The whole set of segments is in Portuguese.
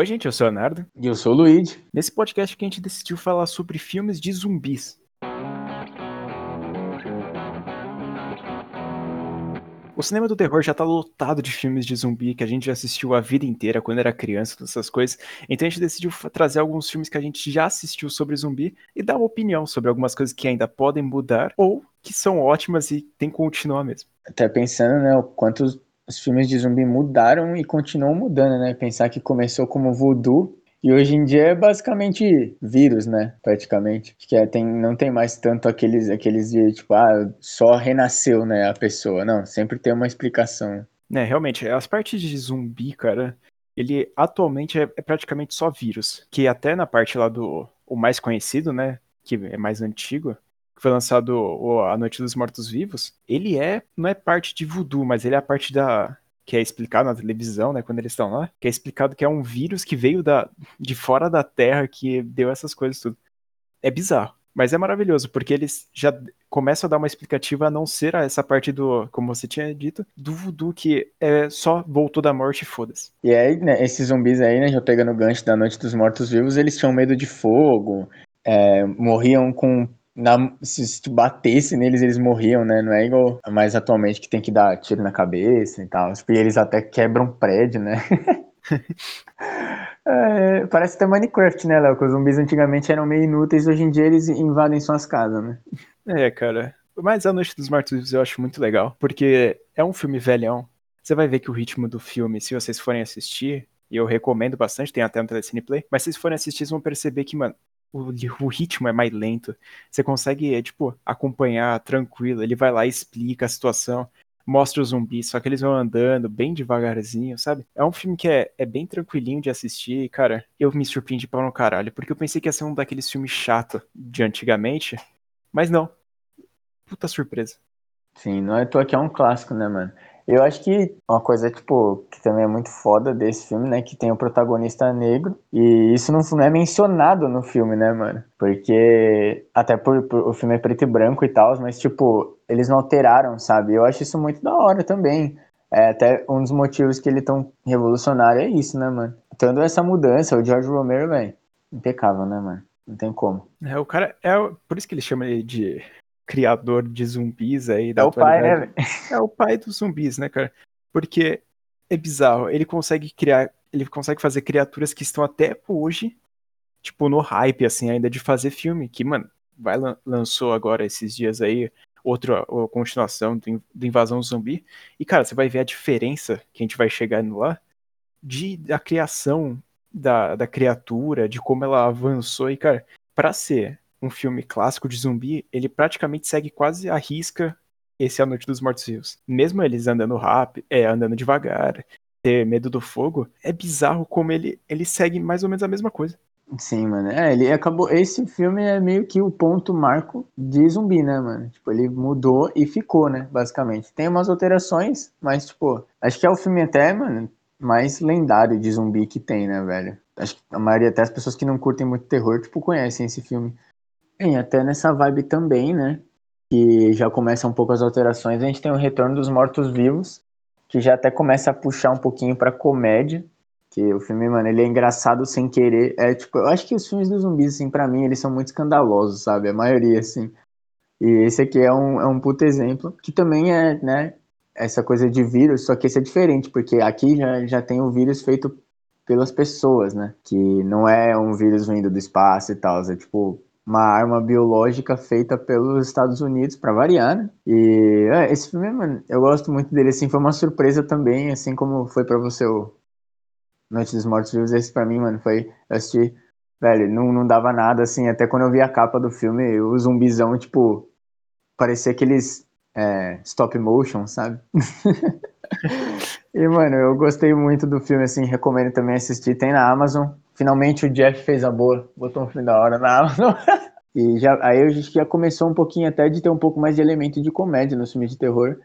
Oi, gente, eu sou o Leonardo. E eu sou o Luigi. Nesse podcast que a gente decidiu falar sobre filmes de zumbis. O cinema do terror já tá lotado de filmes de zumbi que a gente já assistiu a vida inteira quando era criança, todas essas coisas. Então a gente decidiu trazer alguns filmes que a gente já assistiu sobre zumbi e dar uma opinião sobre algumas coisas que ainda podem mudar ou que são ótimas e tem que continuar mesmo. Até pensando, né, o quanto os filmes de zumbi mudaram e continuam mudando, né? Pensar que começou como voodoo e hoje em dia é basicamente vírus, né? Praticamente. Que é, tem, não tem mais tanto aqueles, aqueles de tipo, ah, só renasceu, né, a pessoa. Não, sempre tem uma explicação. É, realmente, as partes de zumbi, cara, ele atualmente é, é praticamente só vírus. Que até na parte lá do o mais conhecido, né? Que é mais antigo, que foi lançado o A Noite dos Mortos Vivos, ele é, não é parte de voodoo, mas ele é a parte da, que é explicado na televisão, né, quando eles estão lá, que é explicado que é um vírus que veio da, de fora da Terra que deu essas coisas tudo. É bizarro, mas é maravilhoso, porque eles já começam a dar uma explicativa a não ser essa parte do, como você tinha dito, do voodoo que é só voltou da morte e foda-se. E aí, né, esses zumbis aí, né, já pegando o gancho da Noite dos Mortos Vivos, eles tinham medo de fogo, é, morriam com na, se, tu batesse neles, eles morriam, né? Não é igual mais atualmente que tem que dar tiro na cabeça e tal. E eles até quebram prédio, né? é, parece até Minecraft, né, Léo? Que os zumbis antigamente eram meio inúteis, hoje em dia eles invadem suas casas, né? É, cara. Mas A Noite dos Mortos eu acho muito legal, porque é um filme velhão. Você vai ver que o ritmo do filme, se vocês forem assistir, e eu recomendo bastante, tem até no Telecine Play, mas se vocês forem assistir, vocês vão perceber que, mano, o, o, ritmo é mais lento. Você consegue, é, tipo, acompanhar tranquilo. Ele vai lá explica a situação, mostra os zumbis, só que eles vão andando bem devagarzinho, sabe? É um filme que é, é bem tranquilinho de assistir. E, cara, eu me surpreendi para no caralho, porque eu pensei que ia ser um daqueles filmes chato de antigamente, mas não. Puta surpresa. Sim, não é tô aqui é um clássico, né, mano? Eu acho que uma coisa, tipo, que também é muito foda desse filme, né? Que tem o protagonista negro. E isso não, não é mencionado no filme, né, mano? Porque. Até por, por o filme é preto e branco e tal, mas, tipo, eles não alteraram, sabe? Eu acho isso muito da hora também. É, até um dos motivos que ele é tão revolucionário é isso, né, mano? Tendo essa mudança, o George Romero, velho, impecável, né, mano? Não tem como. É, o cara. É, por isso que ele chama ele de criador de zumbis aí da é. O pai, né? É o pai dos zumbis, né, cara? Porque é bizarro, ele consegue criar, ele consegue fazer criaturas que estão até hoje, tipo, no hype, assim, ainda de fazer filme, que, mano, vai lançou agora esses dias aí outra continuação do, do Invasão Zumbi, e, cara, você vai ver a diferença que a gente vai chegar lá de, da criação da, da criatura, de como ela avançou, e, cara, pra ser um filme clássico de zumbi, ele praticamente segue quase a risca esse a Noite dos Mortos Vivos. Mesmo eles andando rápido, é, andando devagar, ter medo do fogo, é bizarro como ele, ele segue mais ou menos a mesma coisa. Sim, mano. É, ele acabou. Esse filme é meio que o ponto marco de zumbi, né, mano? Tipo, ele mudou e ficou, né? Basicamente. Tem umas alterações, mas, tipo, acho que é o filme até, mano, mais lendário de zumbi que tem, né, velho? Acho que a maioria, até as pessoas que não curtem muito terror, tipo, conhecem esse filme. Bem, até nessa vibe também, né? Que já começa um pouco as alterações. A gente tem o Retorno dos Mortos-Vivos, que já até começa a puxar um pouquinho pra comédia. Que o filme, mano, ele é engraçado sem querer. É tipo, eu acho que os filmes dos zumbis, assim, pra mim, eles são muito escandalosos, sabe? A maioria, assim. E esse aqui é um, é um puto exemplo, que também é, né, essa coisa de vírus, só que esse é diferente, porque aqui já, já tem o vírus feito pelas pessoas, né? Que não é um vírus vindo do espaço e tal, é tipo uma arma biológica feita pelos Estados Unidos, para variar, né? E é, esse filme, mano, eu gosto muito dele, assim, foi uma surpresa também, assim como foi para você o Noite dos Mortos Vivos, esse pra mim, mano, foi, eu assisti, velho, não, não dava nada, assim, até quando eu vi a capa do filme, o zumbizão, tipo, parecia aqueles é, stop motion, sabe? e, mano, eu gostei muito do filme, assim, recomendo também assistir, tem na Amazon, finalmente o Jeff fez a boa, botou um fim da hora na Amazon. e já, aí a gente já começou um pouquinho até de ter um pouco mais de elemento de comédia no filme de terror.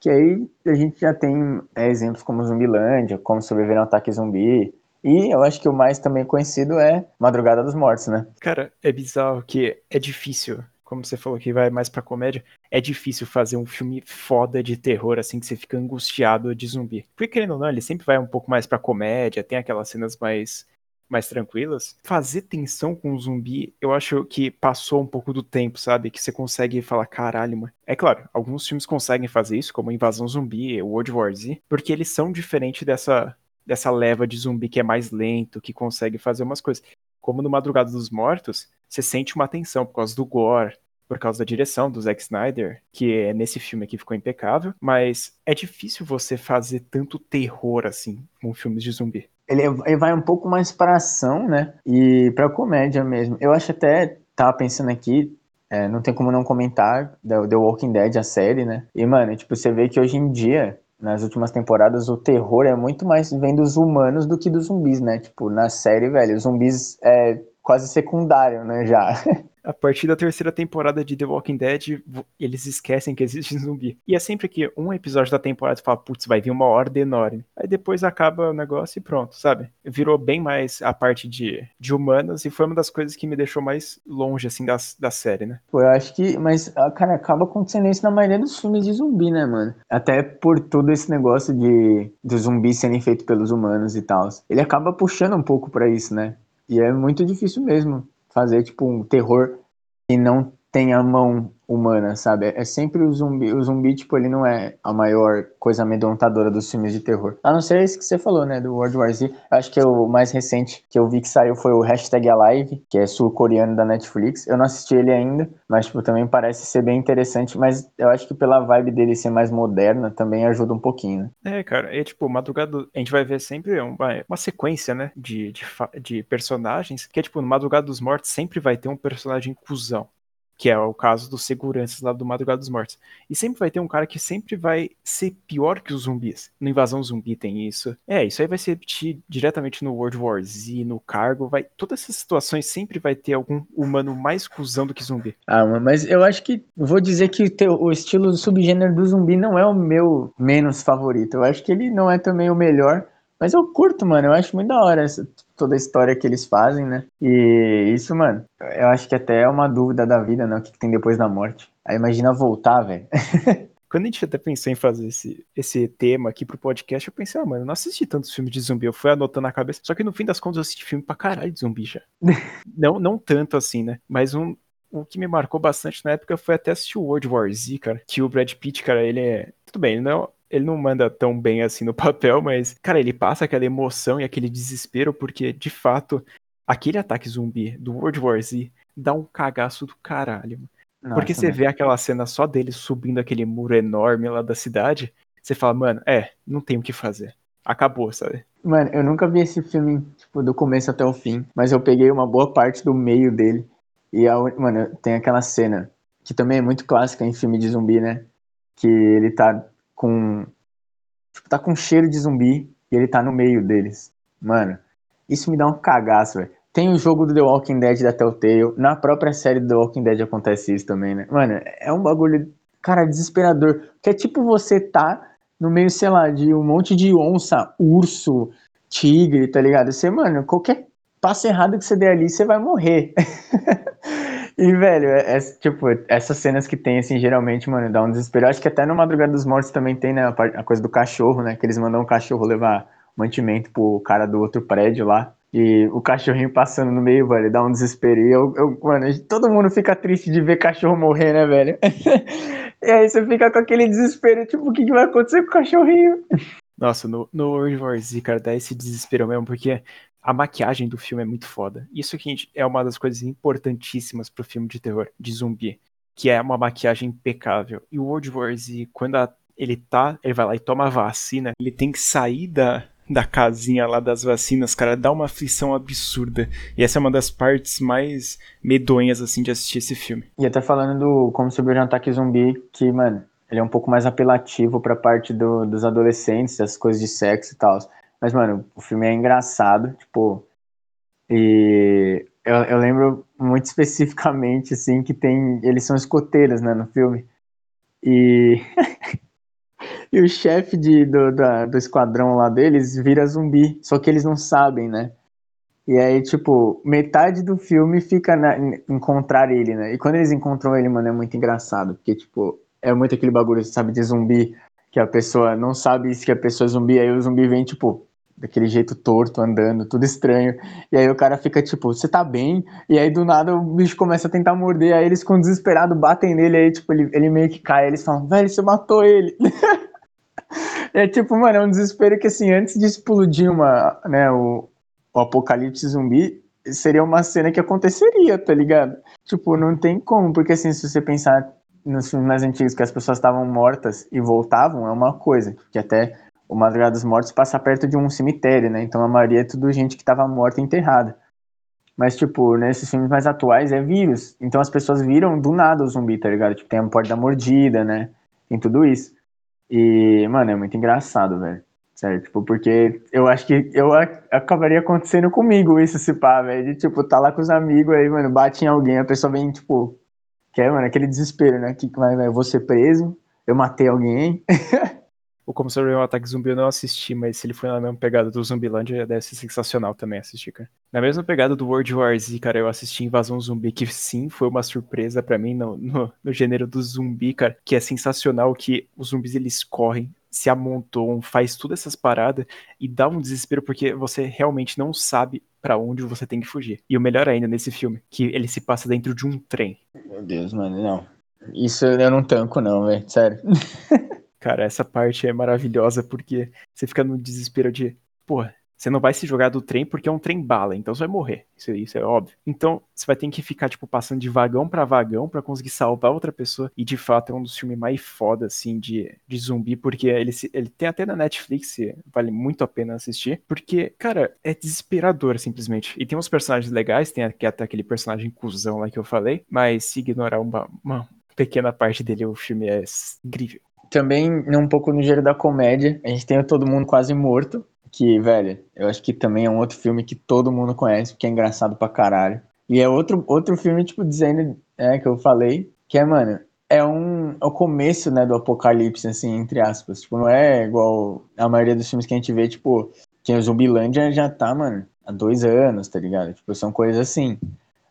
Que aí a gente já tem é, exemplos como Zumbilândia, como Sobreviver ao Ataque Zumbi. E eu acho que o mais também conhecido é Madrugada dos Mortos, né? Cara, é bizarro que é difícil como você falou que vai mais pra comédia, é difícil fazer um filme foda de terror, assim, que você fica angustiado de zumbi. Porque, querendo ou não, ele sempre vai um pouco mais pra comédia, tem aquelas cenas mais mais tranquilas, fazer tensão com um zumbi, eu acho que passou um pouco do tempo, sabe? Que você consegue falar, caralho, mano. É claro, alguns filmes conseguem fazer isso, como Invasão Zumbi, World War Z, porque eles são diferentes dessa, dessa leva de zumbi que é mais lento, que consegue fazer umas coisas. Como no Madrugada dos Mortos, você sente uma tensão por causa do gore, por causa da direção do Zack Snyder, que é nesse filme aqui ficou impecável, mas é difícil você fazer tanto terror assim com filmes de zumbi. Ele, ele vai um pouco mais pra ação, né? E pra comédia mesmo. Eu acho até, tava pensando aqui, é, não tem como não comentar The Walking Dead, a série, né? E, mano, tipo, você vê que hoje em dia, nas últimas temporadas, o terror é muito mais vem dos humanos do que dos zumbis, né? Tipo, na série, velho, os zumbis é quase secundário, né, já. a partir da terceira temporada de The Walking Dead, eles esquecem que existe zumbi. E é sempre que um episódio da temporada fala, putz, vai vir uma horda enorme. Aí depois acaba o negócio e pronto, sabe? Virou bem mais a parte de, de humanos e foi uma das coisas que me deixou mais longe, assim, da, da série, né? Pô, eu acho que, mas, ah, cara, acaba acontecendo isso na maioria dos filmes de zumbi, né, mano? Até por todo esse negócio de dos zumbis serem feitos pelos humanos e tal. Ele acaba puxando um pouco para isso, né? E é muito difícil mesmo fazer, tipo, um terror que não tem a mão humana, sabe? É sempre o zumbi. O zumbi, tipo, ele não é a maior coisa amedrontadora dos filmes de terror. A não ser esse que você falou, né? Do World War Z. Acho que o mais recente que eu vi que saiu foi o Hashtag Alive, que é sul-coreano da Netflix. Eu não assisti ele ainda, mas, tipo, também parece ser bem interessante. Mas eu acho que pela vibe dele ser mais moderna, também ajuda um pouquinho, né? É, cara. É, tipo, Madrugada... A gente vai ver sempre uma, uma sequência, né? De, de, de personagens. Que é, tipo, no Madrugada dos Mortos sempre vai ter um personagem cuzão que é o caso dos seguranças lá do Madrugada dos Mortos. E sempre vai ter um cara que sempre vai ser pior que os zumbis. No Invasão Zumbi tem isso. É, isso aí vai se repetir diretamente no World War Z, no Cargo, vai... Todas essas situações sempre vai ter algum humano mais cuzão do que zumbi. Ah, mas eu acho que... Vou dizer que o, estilo subgênero do zumbi não é o meu menos favorito. Eu acho que ele não é também o melhor, mas eu curto, mano. Eu acho muito da hora essa, toda a história que eles fazem, né? E isso, mano, eu acho que até é uma dúvida da vida, né? O que, que tem depois da morte. Aí imagina voltar, velho. Quando a gente até pensou em fazer esse, esse tema aqui pro podcast, eu pensei, ah, mano, eu não assisti tantos filmes de zumbi, eu fui anotando na cabeça. Só que no fim das contas eu assisti filme pra caralho de zumbi já. não, não tanto assim, né? Mas um, o que me marcou bastante na época foi até assistir o World War Z, cara. Que o Brad Pitt, cara, ele é. Tudo bem, ele não é ele não manda tão bem assim no papel, mas, cara, ele passa aquela emoção e aquele desespero, porque, de fato, aquele ataque zumbi do World War Z dá um cagaço do caralho. Nossa, porque você vê aquela cena só dele subindo aquele muro enorme lá da cidade, você fala, mano, é, não tem o que fazer. Acabou, sabe? Mano, eu nunca vi esse filme, tipo, do começo até o fim, mas eu peguei uma boa parte do meio dele. E, a, mano, tem aquela cena, que também é muito clássica em filme de zumbi, né? Que ele tá com. Tipo, tá com cheiro de zumbi e ele tá no meio deles. Mano, isso me dá um cagaço, velho. Tem o jogo do The Walking Dead da Telltale. Na própria série do The Walking Dead acontece isso também, né? Mano, é um bagulho, cara, desesperador. Que é tipo você tá no meio, sei lá, de um monte de onça, urso, tigre, tá ligado? Você, mano, qualquer passo errado que você der ali, você vai morrer. E, velho, é, é, tipo, essas cenas que tem, assim, geralmente, mano, dá um desespero. Acho que até no Madrugada dos Mortos também tem, né, a, coisa do cachorro, né? Que eles mandam o cachorro levar mantimento pro cara do outro prédio lá. E o cachorrinho passando no meio, velho, dá um desespero. E eu, eu, mano, todo mundo fica triste de ver cachorro morrer, né, velho? e aí você fica com aquele desespero, tipo, o que, que vai acontecer com o cachorrinho? Nossa, no, no World War Z, cara, dá esse desespero mesmo, porque a maquiagem do filme é muito foda. Isso aqui é uma das coisas importantíssimas pro filme de terror, de zumbi, que é uma maquiagem impecável. E o World War Z, quando a, ele tá, ele vai lá e toma a vacina, ele tem que sair da, da casinha lá das vacinas, cara, dá uma aflição absurda. E essa é uma das partes mais medonhas, assim, de assistir esse filme. E até falando do Como Subir um Ataque Zumbi, que, mano, ele é um pouco mais apelativo pra parte do, dos adolescentes, das coisas de sexo e tal. Mas, mano, o filme é engraçado, tipo. E eu, eu lembro muito especificamente, assim, que tem. Eles são escoteiros, né, no filme. E. e o chefe de, do, da, do esquadrão lá deles vira zumbi, só que eles não sabem, né? E aí, tipo, metade do filme fica na, encontrar ele, né? E quando eles encontram ele, mano, é muito engraçado, porque, tipo, é muito aquele bagulho, sabe, de zumbi, que a pessoa não sabe se a pessoa é zumbi, aí o zumbi vem, tipo, daquele jeito torto, andando, tudo estranho. E aí o cara fica tipo, você tá bem? E aí do nada o bicho começa a tentar morder, aí eles com desesperado batem nele, aí tipo, ele, ele meio que cai, eles falam, velho, você matou ele. é tipo, mano, é um desespero que assim, antes de explodir uma, né, o, o apocalipse zumbi, seria uma cena que aconteceria, tá ligado? Tipo, não tem como, porque assim, se você pensar nos filmes mais antigos que as pessoas estavam mortas e voltavam, é uma coisa, que até o Madrugada dos Mortos passa perto de um cemitério, né? Então a maioria é tudo gente que estava morta e enterrada. Mas, tipo, nesses filmes mais atuais é vírus. Então as pessoas viram do nada o zumbi, tá ligado? Tipo, tem a porta da mordida, né? Tem tudo isso. E, mano, é muito engraçado, velho. Sério, tipo, porque eu acho que eu acabaria acontecendo comigo isso, se pá, velho. De, tipo, tá lá com os amigos aí, mano, bate em alguém, a pessoa vem, tipo, quer, mano, aquele desespero, né? Que vai, vai, eu vou ser preso, eu matei alguém. O Como Sobreviver um Ataque Zumbi eu não assisti, mas se ele foi na mesma pegada do Zumbilândia, deve ser sensacional também assistir, cara. Na mesma pegada do World War Z, cara, eu assisti Invasão Zumbi, que sim, foi uma surpresa para mim no, no, no, gênero do zumbi, cara, que é sensacional que os zumbis eles correm, se amontoam, faz todas essas paradas e dá um desespero porque você realmente não sabe para onde você tem que fugir. E o melhor ainda nesse filme, que ele se passa dentro de um trem. Meu Deus, mano, não. Isso eu não tanco não, velho, sério. Cara, essa parte é maravilhosa porque você fica no desespero de, pô, você não vai se jogar do trem porque é um trem bala, então você vai morrer. Isso, isso é óbvio. Então, você vai ter que ficar, tipo, passando de vagão para vagão para conseguir salvar outra pessoa. E de fato é um dos filmes mais foda, assim, de, de zumbi, porque ele, ele tem até na Netflix, vale muito a pena assistir. Porque, cara, é desesperador, simplesmente. E tem uns personagens legais, tem até aquele personagem cuzão lá que eu falei, mas se ignorar uma, uma pequena parte dele, o filme é incrível também um pouco no gênero da comédia, a gente tem o Todo Mundo Quase Morto, que, velho, eu acho que também é um outro filme que todo mundo conhece, porque é engraçado pra caralho. E é outro, outro filme, tipo, dizendo, é, que eu falei, que é, mano, é um é o começo, né, do apocalipse, assim, entre aspas. Tipo, não é igual a maioria dos filmes que a gente vê, tipo, que o Zumbilândia já tá, mano, há dois anos, tá ligado? Tipo, são coisas assim.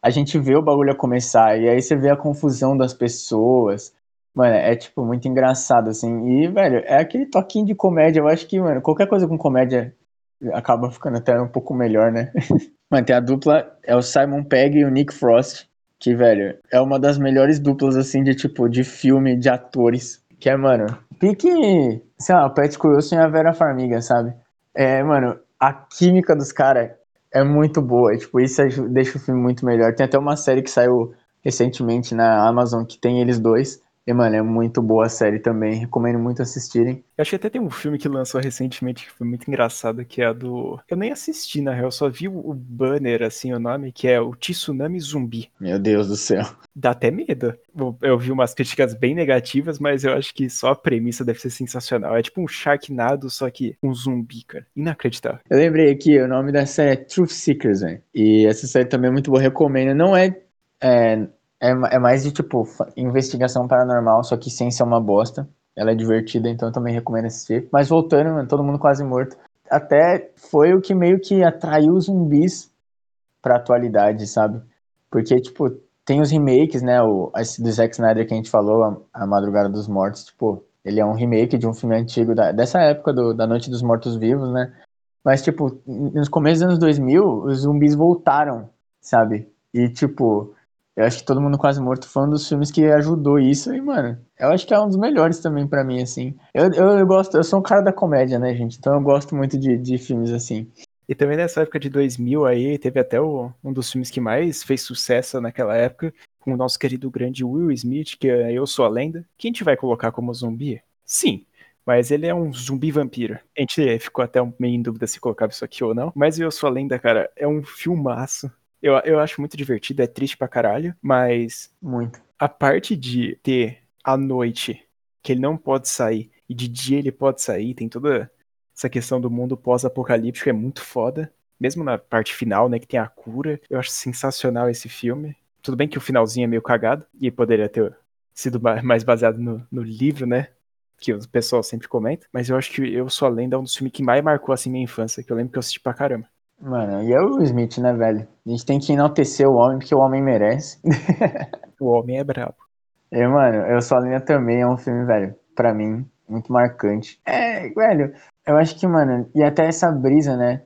A gente vê o bagulho começar, e aí você vê a confusão das pessoas, Mano, é tipo muito engraçado, assim. E, velho, é aquele toquinho de comédia. Eu acho que, mano, qualquer coisa com comédia acaba ficando até um pouco melhor, né? mano, tem a dupla, é o Simon Pegg e o Nick Frost. Que, velho, é uma das melhores duplas, assim, de tipo, de filme, de atores. Que é, mano, pique, sei lá, o Pat Wilson e a Vera Farmiga, sabe? É, mano, a química dos caras é muito boa. tipo, isso deixa o filme muito melhor. Tem até uma série que saiu recentemente na Amazon que tem eles dois. E, mano, é muito boa a série também. Recomendo muito assistirem. Eu acho que até tem um filme que lançou recentemente que foi muito engraçado, que é a do. Eu nem assisti, na real, só vi o banner, assim, o nome, que é o Tsunami Zumbi. Meu Deus do céu. Dá até medo. Eu vi umas críticas bem negativas, mas eu acho que só a premissa deve ser sensacional. É tipo um Sharknado, só que um zumbi, cara. Inacreditável. Eu lembrei aqui, o nome da série é Truth Seekers, velho. E essa série também é muito boa, recomendo. Não é, é é, é mais de, tipo, investigação paranormal, só que sem ser uma bosta. Ela é divertida, então eu também recomendo assistir. Mas voltando, mano, todo mundo quase morto. Até foi o que meio que atraiu os zumbis pra atualidade, sabe? Porque, tipo, tem os remakes, né? O, esse do Zack Snyder que a gente falou, a, a Madrugada dos Mortos, tipo, ele é um remake de um filme antigo da, dessa época do, da Noite dos Mortos Vivos, né? Mas, tipo, nos começos dos anos 2000, os zumbis voltaram, sabe? E, tipo, eu acho que Todo Mundo Quase Morto foi um dos filmes que ajudou isso. E, mano, eu acho que é um dos melhores também para mim, assim. Eu, eu, eu, gosto, eu sou um cara da comédia, né, gente? Então eu gosto muito de, de filmes assim. E também nessa época de 2000 aí, teve até o, um dos filmes que mais fez sucesso naquela época, com o nosso querido grande Will Smith, que é Eu Sou a Lenda. Quem a gente vai colocar como zumbi? Sim, mas ele é um zumbi vampiro. A gente ficou até meio em dúvida se colocava isso aqui ou não. Mas Eu Sou a Lenda, cara, é um filmaço. Eu, eu acho muito divertido, é triste pra caralho, mas. Muito. A parte de ter a noite que ele não pode sair e de dia ele pode sair, tem toda essa questão do mundo pós-apocalíptico, é muito foda. Mesmo na parte final, né, que tem a cura. Eu acho sensacional esse filme. Tudo bem que o finalzinho é meio cagado e poderia ter sido mais baseado no, no livro, né? Que o pessoal sempre comenta. Mas eu acho que Eu Sou a Lenda é um dos filmes que mais marcou assim minha infância, que eu lembro que eu assisti pra caramba. Mano, e é o Smith, né, velho? A gente tem que enaltecer o homem, porque o homem merece. o homem é brabo. E, mano, Eu Sou a Linha também é um filme, velho, pra mim, muito marcante. É, velho, eu acho que, mano, e até essa brisa, né?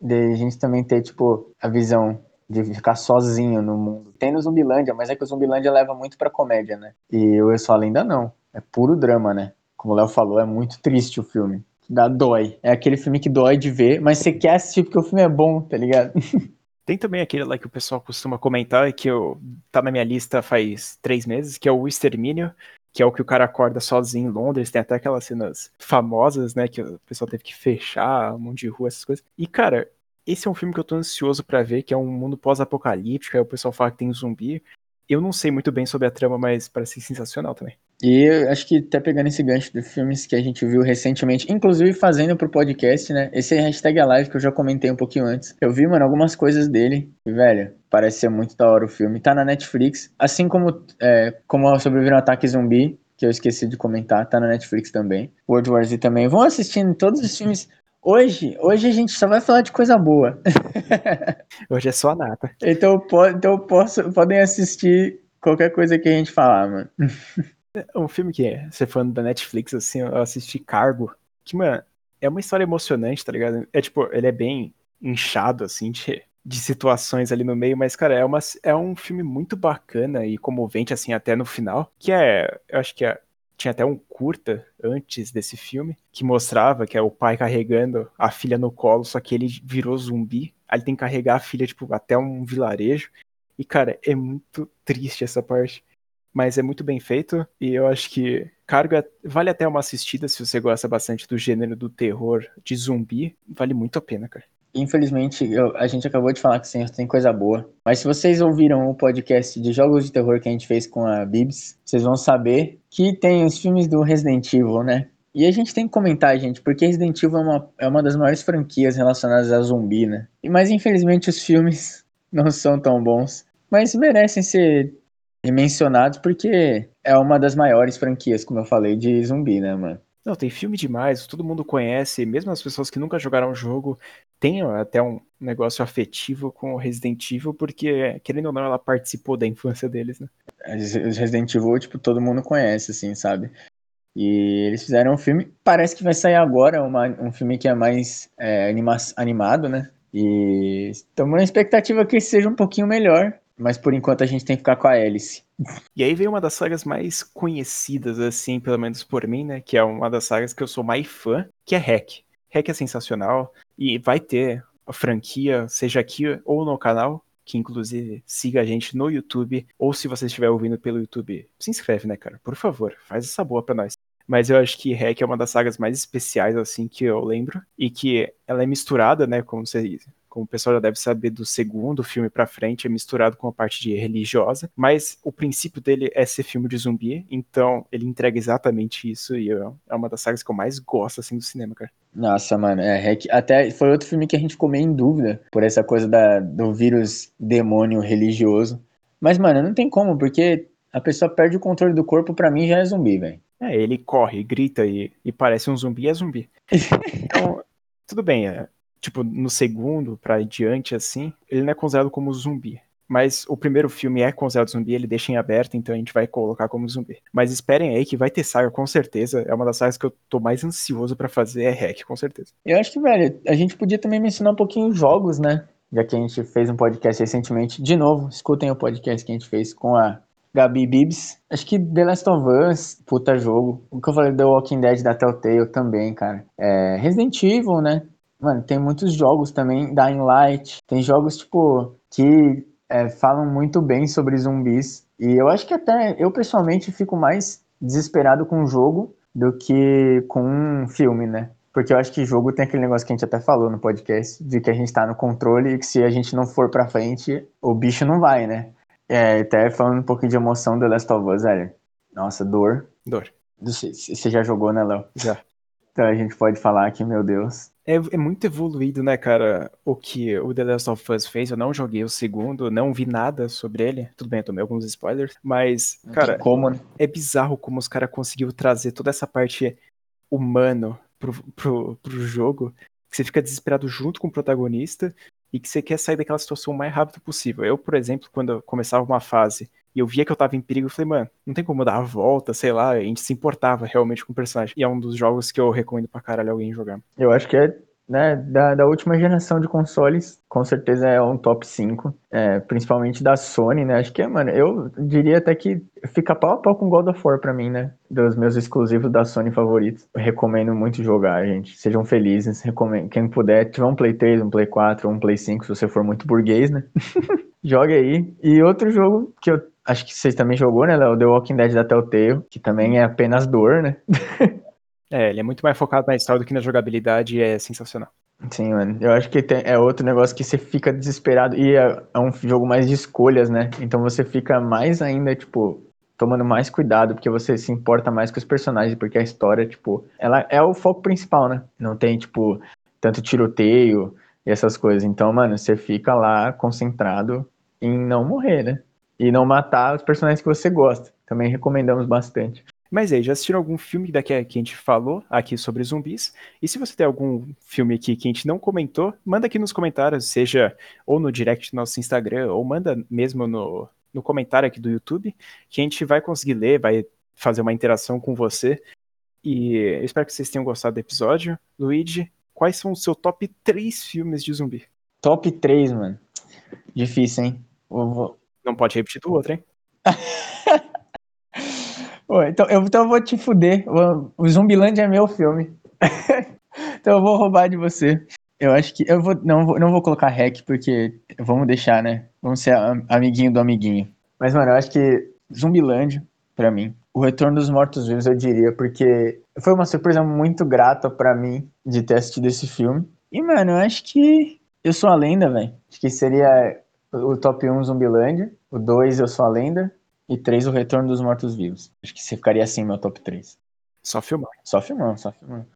De a gente também ter, tipo, a visão de ficar sozinho no mundo. Tem no Zumbilândia, mas é que o Zumbilândia leva muito pra comédia, né? E o Eu Sou a Lenda não. É puro drama, né? Como o Léo falou, é muito triste o filme. Dá dói. É aquele filme que dói de ver, mas você quer assistir porque o filme é bom, tá ligado? Tem também aquele lá que o pessoal costuma comentar, que eu, tá na minha lista faz três meses, que é o Extermínio, que é o que o cara acorda sozinho em Londres, tem até aquelas cenas famosas, né, que o pessoal teve que fechar um monte de rua, essas coisas. E, cara, esse é um filme que eu tô ansioso para ver, que é um mundo pós-apocalíptico, aí o pessoal fala que tem zumbi. Eu não sei muito bem sobre a trama, mas parece sensacional também. E acho que até pegando esse gancho de filmes que a gente viu recentemente, inclusive fazendo pro podcast, né? Esse é hashtag Alive que eu já comentei um pouquinho antes. Eu vi, mano, algumas coisas dele. E, velho, parece ser muito da hora o filme. Tá na Netflix. Assim como, é, como sobreviver um ataque zumbi, que eu esqueci de comentar, tá na Netflix também. World War Z também. Vão assistindo todos os filmes. Hoje, hoje a gente só vai falar de coisa boa. hoje é só a nata. Então, então posso, podem assistir qualquer coisa que a gente falar, mano. Um filme que é, você falando da Netflix, assim, eu assisti Cargo, que, mano, é uma história emocionante, tá ligado? É tipo, ele é bem inchado, assim, de, de situações ali no meio, mas, cara, é, uma, é um filme muito bacana e comovente, assim, até no final, que é, eu acho que é, tinha até um curta antes desse filme, que mostrava que é o pai carregando a filha no colo, só que ele virou zumbi, aí ele tem que carregar a filha, tipo, até um vilarejo, e, cara, é muito triste essa parte. Mas é muito bem feito e eu acho que Cargo é, vale até uma assistida se você gosta bastante do gênero do terror de zumbi, vale muito a pena, cara. Infelizmente, eu, a gente acabou de falar que sim, tem coisa boa. Mas se vocês ouviram o podcast de jogos de terror que a gente fez com a Bibs, vocês vão saber que tem os filmes do Resident Evil, né? E a gente tem que comentar, gente, porque Resident Evil é uma, é uma das maiores franquias relacionadas a zumbi, né? Mas infelizmente os filmes não são tão bons. Mas merecem ser mencionados porque é uma das maiores franquias, como eu falei, de zumbi, né, mano? Não, tem filme demais, todo mundo conhece, mesmo as pessoas que nunca jogaram o jogo têm até um negócio afetivo com o Resident Evil, porque, querendo ou não, ela participou da infância deles, né? Resident Evil, tipo, todo mundo conhece, assim, sabe? E eles fizeram um filme, parece que vai sair agora, uma, um filme que é mais é, anima animado, né? E estamos na expectativa que seja um pouquinho melhor, mas por enquanto a gente tem que ficar com a hélice. E aí vem uma das sagas mais conhecidas, assim, pelo menos por mim, né? Que é uma das sagas que eu sou mais fã, que é Hack. Hack é sensacional e vai ter a franquia, seja aqui ou no canal, que inclusive siga a gente no YouTube, ou se você estiver ouvindo pelo YouTube, se inscreve, né, cara? Por favor, faz essa boa pra nós. Mas eu acho que Hack é uma das sagas mais especiais, assim, que eu lembro, e que ela é misturada, né, como você como o pessoal já deve saber do segundo filme para frente, é misturado com a parte de religiosa, mas o princípio dele é ser filme de zumbi, então ele entrega exatamente isso e é uma das sagas que eu mais gosto assim do cinema, cara. Nossa, mano, é, até foi outro filme que a gente ficou meio em dúvida por essa coisa da, do vírus demônio religioso. Mas, mano, não tem como, porque a pessoa perde o controle do corpo, para mim já é zumbi, velho. É, ele corre, grita e, e parece um zumbi, é zumbi. Então, tudo bem, é, tipo, no segundo pra diante, assim, ele não é considerado como zumbi. Mas o primeiro filme é considerado zumbi, ele deixa em aberto, então a gente vai colocar como zumbi. Mas esperem aí que vai ter saga, com certeza. É uma das sagas que eu tô mais ansioso para fazer, é Hack, com certeza. Eu acho que, velho, a gente podia também mencionar um pouquinho os jogos, né? Já que a gente fez um podcast recentemente. De novo, escutem o podcast que a gente fez com a Gabi Bibs. Acho que The Last of Us, puta jogo. O que eu falei do Walking Dead da Telltale também, cara. É Resident Evil, né? Mano, tem muitos jogos também, Dying Light, tem jogos, tipo, que é, falam muito bem sobre zumbis. E eu acho que até, eu pessoalmente fico mais desesperado com o jogo do que com um filme, né? Porque eu acho que jogo tem aquele negócio que a gente até falou no podcast, de que a gente tá no controle e que se a gente não for pra frente, o bicho não vai, né? É, até falando um pouquinho de emoção do Last of Us, velho. Nossa, dor. Dor. Você já jogou, né, Léo? Já. Então a gente pode falar que, meu Deus, é, é, muito evoluído, né, cara, o que o The Last of Us fez. Eu não joguei o segundo, não vi nada sobre ele. Tudo bem, eu tomei alguns spoilers, mas, cara, como, né? é bizarro como os caras conseguiram trazer toda essa parte humano pro, pro, pro jogo, que você fica desesperado junto com o protagonista e que você quer sair daquela situação o mais rápido possível. Eu, por exemplo, quando eu começava uma fase e eu via que eu tava em perigo, eu falei, mano, não tem como dar a volta, sei lá, a gente se importava realmente com o personagem. E é um dos jogos que eu recomendo pra caralho alguém jogar. Eu acho que é né, da, da última geração de consoles, com certeza é um top 5, é, principalmente da Sony, né? Acho que, mano, eu diria até que fica pau a pau com God of War pra mim, né? Dos meus exclusivos da Sony favoritos. Recomendo muito jogar, gente. Sejam felizes, recomendo. Quem puder, tiver um Play 3, um Play 4, um Play 5, se você for muito burguês, né? Jogue aí. E outro jogo que eu acho que vocês também jogou, né, Léo? The Walking Dead da Telltale, que também é apenas dor, né? É, ele é muito mais focado na história do que na jogabilidade e é sensacional. Sim, mano. Eu acho que tem, é outro negócio que você fica desesperado. E é, é, um jogo mais de escolhas, né? Então você fica mais ainda, tipo, tomando mais cuidado, porque você se importa mais com os personagens, porque a história, tipo, ela é o foco principal, né? Não tem, tipo, tanto tiroteio e essas coisas. Então, mano, você fica lá concentrado em não morrer, né? E não matar os personagens que você gosta. Também recomendamos bastante. Mas aí, já assistiram algum filme daqui que a gente falou aqui sobre zumbis? E se você tem algum filme aqui que a gente não comentou, manda aqui nos comentários, seja ou no direct do nosso Instagram, ou manda mesmo no, no comentário aqui do YouTube, que a gente vai conseguir ler, vai fazer uma interação com você. E eu espero que vocês tenham gostado do episódio. Luigi, quais são os seus top 3 filmes de zumbi? Top 3, mano. Difícil, hein? Vou... Não pode repetir do outro, hein? Pô, então, eu, então eu vou te fuder. O, Zumbiland é meu filme. então eu vou roubar de você. Eu acho que. Eu vou, não, vou, não vou colocar hack, porque vamos deixar, né? Vamos ser amiguinho do amiguinho. Mas, mano, eu acho que Zumbiland, pra mim, o Retorno dos Mortos-Vivos, eu diria, porque foi uma surpresa muito grata para mim de ter assistido esse filme. E, mano, eu acho que Eu Sou a Lenda, velho. Acho que seria o top 1 Zumbiland, o 2 Eu Sou a Lenda, e 3, O Retorno dos Mortos-Vivos. Acho que você ficaria assim, meu top 3. Só filmar. Só filmando, só filmando.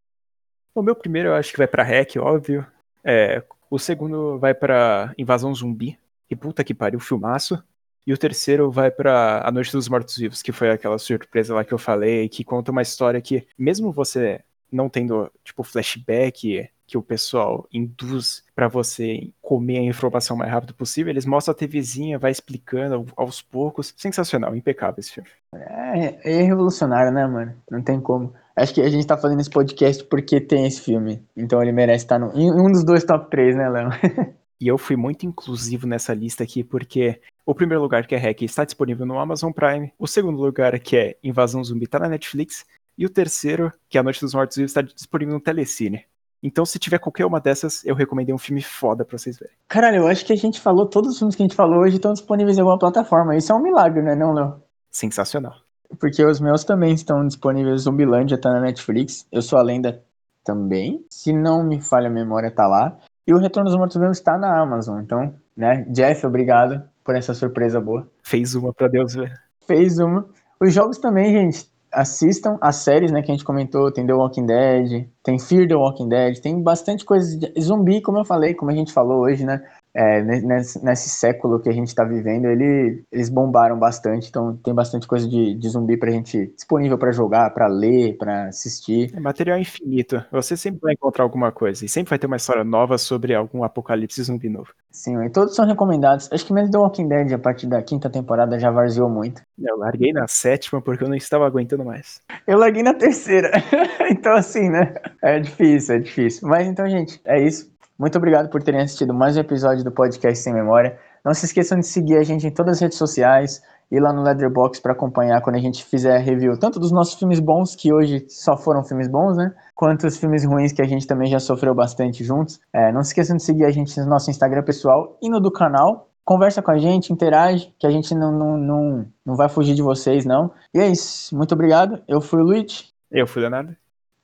O meu primeiro eu acho que vai pra Hack, óbvio. É, o segundo vai pra Invasão Zumbi. E puta que pariu, filmaço. E o terceiro vai para A Noite dos Mortos-Vivos, que foi aquela surpresa lá que eu falei, que conta uma história que, mesmo você não tendo, tipo, flashback, que o pessoal induz para você comer a informação o mais rápido possível. Eles mostram a TVzinha, vai explicando aos poucos. Sensacional, impecável esse filme. É, é revolucionário, né, mano? Não tem como. Acho que a gente tá fazendo esse podcast porque tem esse filme. Então ele merece estar no, em um dos dois top 3, né, Léo? e eu fui muito inclusivo nessa lista aqui porque o primeiro lugar, que é Hack, está disponível no Amazon Prime. O segundo lugar, que é Invasão Zumbi, tá na Netflix. E o terceiro, que é A Noite dos Mortos Vivos, está disponível no Telecine. Então, se tiver qualquer uma dessas, eu recomendei um filme foda pra vocês verem. Caralho, eu acho que a gente falou, todos os filmes que a gente falou hoje estão disponíveis em alguma plataforma. Isso é um milagre, né, não, Léo? Sensacional. Porque os meus também estão disponíveis. Zumbilândia tá na Netflix. Eu sou a lenda também. Se não me falha a memória, tá lá. E o Retorno dos Mortos Vivos está na Amazon. Então, né, Jeff, obrigado por essa surpresa boa. Fez uma pra Deus ver. Fez uma. Os jogos também, gente assistam as séries, né, que a gente comentou, tem The Walking Dead, tem Fear the Walking Dead, tem bastante coisa de zumbi, como eu falei, como a gente falou hoje, né, é, nesse, nesse, século que a gente está vivendo, ele, eles bombaram bastante, então tem bastante coisa de, de zumbi pra gente disponível para jogar, para ler, para assistir. É material infinito. Você sempre vai encontrar alguma coisa e sempre vai ter uma história nova sobre algum apocalipse zumbi novo. Sim, e todos são recomendados. Acho que mesmo The Walking Dead, a partir da quinta temporada, já varzeou muito. Eu larguei na sétima porque eu não estava aguentando mais. Eu larguei na terceira. então, assim, né? É difícil, é difícil. Mas então, gente, é isso. Muito obrigado por terem assistido mais um episódio do Podcast Sem Memória. Não se esqueçam de seguir a gente em todas as redes sociais e lá no Leatherbox para acompanhar quando a gente fizer a review, tanto dos nossos filmes bons, que hoje só foram filmes bons, né? Quanto os filmes ruins que a gente também já sofreu bastante juntos. É, não se esqueçam de seguir a gente no nosso Instagram pessoal e no do canal. Conversa com a gente, interage, que a gente não, não, não, não vai fugir de vocês, não. E é isso. Muito obrigado. Eu fui o Luiz. Eu fui o Leonardo.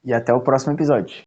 E até o próximo episódio.